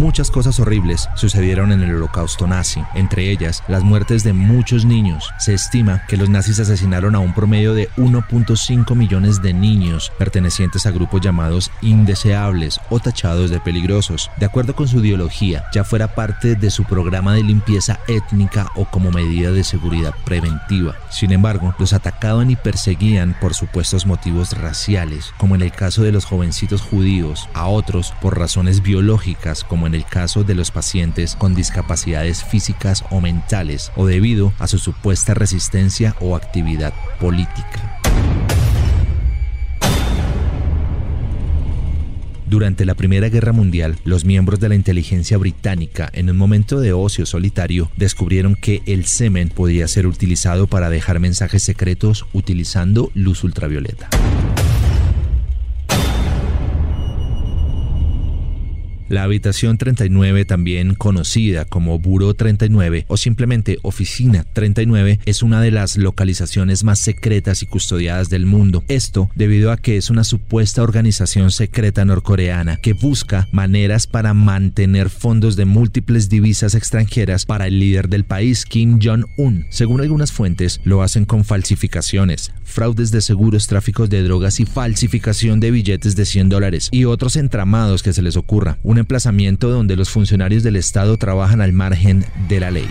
Muchas cosas horribles sucedieron en el holocausto nazi, entre ellas las muertes de muchos niños. Se estima que los nazis asesinaron a un promedio de 1.5 millones de niños pertenecientes a grupos llamados indeseables o tachados de peligrosos, de acuerdo con su ideología, ya fuera parte de su programa de limpieza étnica o como medida de seguridad preventiva. Sin embargo, los atacaban y perseguían por supuestos motivos raciales, como en el caso de los jovencitos judíos, a otros por razones biológicas, como en el caso de los pacientes con discapacidades físicas o mentales, o debido a su supuesta resistencia o actividad política. Durante la Primera Guerra Mundial, los miembros de la inteligencia británica, en un momento de ocio solitario, descubrieron que el semen podía ser utilizado para dejar mensajes secretos utilizando luz ultravioleta. La habitación 39, también conocida como Buró 39 o simplemente Oficina 39, es una de las localizaciones más secretas y custodiadas del mundo. Esto debido a que es una supuesta organización secreta norcoreana que busca maneras para mantener fondos de múltiples divisas extranjeras para el líder del país, Kim Jong-un. Según algunas fuentes, lo hacen con falsificaciones, fraudes de seguros, tráficos de drogas y falsificación de billetes de 100 dólares y otros entramados que se les ocurra emplazamiento donde los funcionarios del Estado trabajan al margen de la ley.